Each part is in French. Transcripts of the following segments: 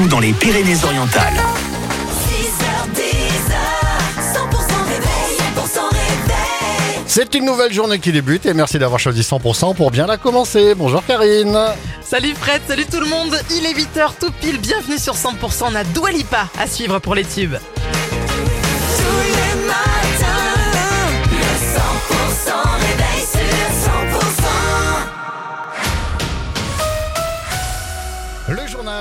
partout dans les Pyrénées-Orientales. 6h10, 100% réveil, 100% réveil. C'est une nouvelle journée qui débute et merci d'avoir choisi 100% pour bien la commencer. Bonjour Karine. Salut Fred, salut tout le monde, il est 8h tout pile, bienvenue sur 100%, on a Dua Lipa à suivre pour les tubes.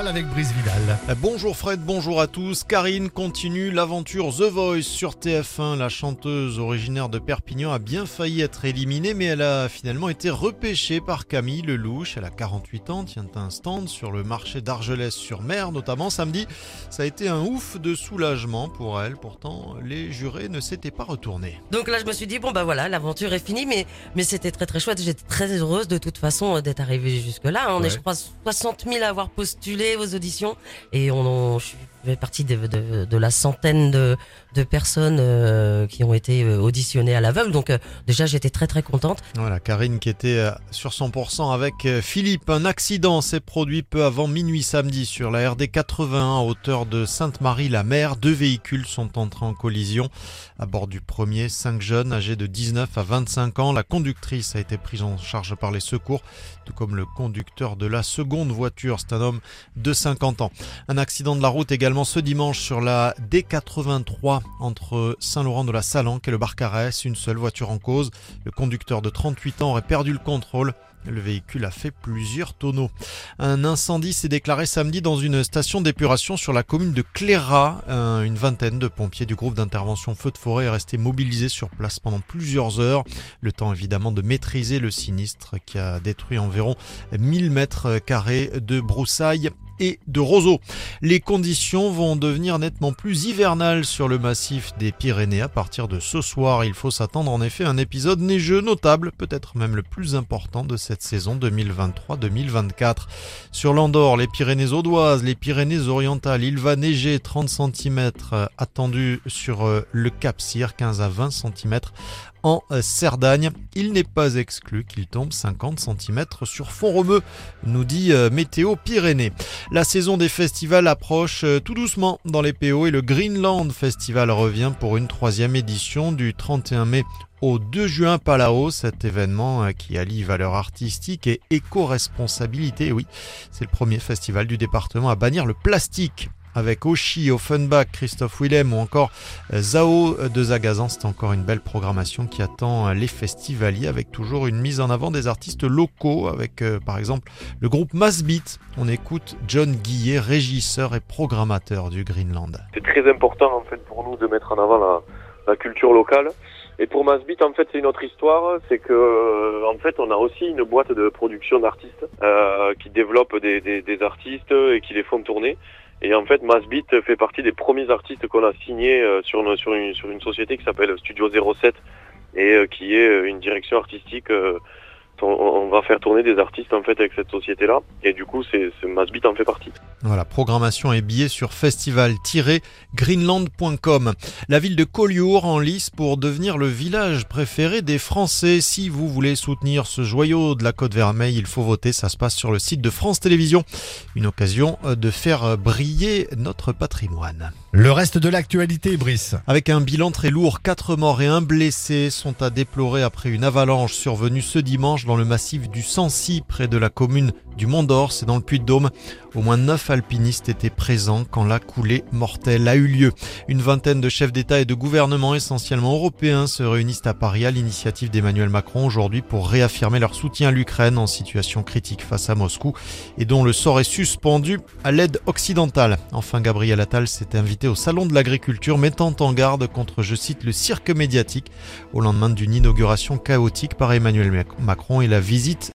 Avec Brice Vidal. Bonjour Fred, bonjour à tous. Karine continue l'aventure The Voice sur TF1. La chanteuse originaire de Perpignan a bien failli être éliminée, mais elle a finalement été repêchée par Camille Lelouch. Elle a 48 ans, tient un stand sur le marché d'Argelès-sur-Mer, notamment samedi. Ça a été un ouf de soulagement pour elle. Pourtant, les jurés ne s'étaient pas retournés. Donc là, je me suis dit, bon, bah voilà, l'aventure est finie, mais, mais c'était très très chouette. J'étais très heureuse de toute façon euh, d'être arrivée jusque-là. On Ouais. est, je crois, 60 000 à avoir postulé aux auditions. Et on, on- je fais partie de, de, de la centaine de, de personnes euh, qui ont été euh, auditionnées à l'aveugle. Donc euh, déjà, j'étais très très contente. Voilà, Karine qui était euh, sur 100% avec euh, Philippe. Un accident s'est produit peu avant minuit samedi sur la RD 81 à hauteur de Sainte-Marie-la-Mer. Deux véhicules sont entrés en collision. À bord du premier, cinq jeunes âgés de 19 à 25 ans. La conductrice a été prise en charge par les secours, tout comme le conducteur de la seconde voiture. C'est un homme de 50 ans. Un accident de la route également ce dimanche sur la D83 entre Saint-Laurent de la Salanque et le Barcarès. Une seule voiture en cause. Le conducteur de 38 ans aurait perdu le contrôle. Le véhicule a fait plusieurs tonneaux. Un incendie s'est déclaré samedi dans une station d'épuration sur la commune de Cléra. Un- Une vingtaine de pompiers du groupe d'intervention feu de forêt est resté mobilisés sur place pendant plusieurs heures. Le temps évidemment de maîtriser le sinistre qui a détruit environ 1000 mètres carrés de broussailles et de roseaux. Les conditions vont devenir nettement plus hivernales sur le massif des Pyrénées à partir de ce soir. Il faut s'attendre en effet à un épisode neigeux notable, peut-être même le plus important de cette saison 2023-2024. Sur l'Andorre, les Pyrénées audoises, les Pyrénées orientales, il va neiger 30 cm attendu sur euh, le Cap Cyr, 15 à 20 cm en euh, Cerdagne. Il n'est pas exclu qu'il tombe 50 cm sur fond romeux, nous dit euh, Météo Pyrénées. La saison des festivals approche euh, tout doucement dans les PO et le Greenland Festival revient pour une troisième édition du 31 mai au 2 juin à Palau. Cet événement euh, qui allie valeur artistique et éco-responsabilité, oui, c'est le premier festival du département à bannir le plastique. Avec Oshi, Offenbach, Christophe Willem ou encore euh, Zao de Zagazan, c'est encore une belle programmation qui attend euh, les festivaliers avec toujours une mise en avant des artistes locaux avec euh, par exemple le groupe Massbeat. On écoute John Guillet, régisseur et programmateur du Greenland. c'est très important en fait pour nous de mettre en avant la, culture locale. Et pour Masbit, en fait, c'est une autre histoire. C'est que, en fait, on a aussi une boîte de production d'artistes qui développe des artistes et qui les font tourner. Et en fait, Masbit fait partie des premiers artistes qu'on a signés euh, sur, sur une société qui s'appelle Studio 07 et euh, qui est euh, une direction artistique. On, on va faire tourner des artistes en fait avec cette société-là. Et du coup, c'est c'est- Masbit en fait partie. Voilà, programmation et billets sur festival-greenland.com. La ville de Collioure en lice pour devenir le village préféré des Français. Si vous voulez soutenir ce joyau de la Côte Vermeille, il faut voter. Ça se passe sur le site de France Télévisions. Une occasion de faire briller notre patrimoine. Le reste de l'actualité, Brice. Avec un bilan très lourd, 4 morts et un blessé sont à déplorer après une avalanche survenue ce dimanche dans le massif du Sancy, près de la commune du Mont d'Or, c'est dans le Puy-de-Dôme. Au moins 9 alpinistes étaient présents quand la coulée mortelle a eu lieu. Une vingtaine de chefs d'État et de gouvernements essentiellement européens se réunissent à Paris à l'initiative d'Emmanuel Macron aujourd'hui pour réaffirmer leur soutien à l'Ukraine en situation critique face à Moscou et dont le sort est suspendu à l'aide occidentale. Enfin, Gabriel Attal s'est invité au Salon de l'Agriculture mettant en garde contre, je cite, le cirque médiatique au lendemain d'une inauguration chaotique par Emmanuel Mac- Macron et la visite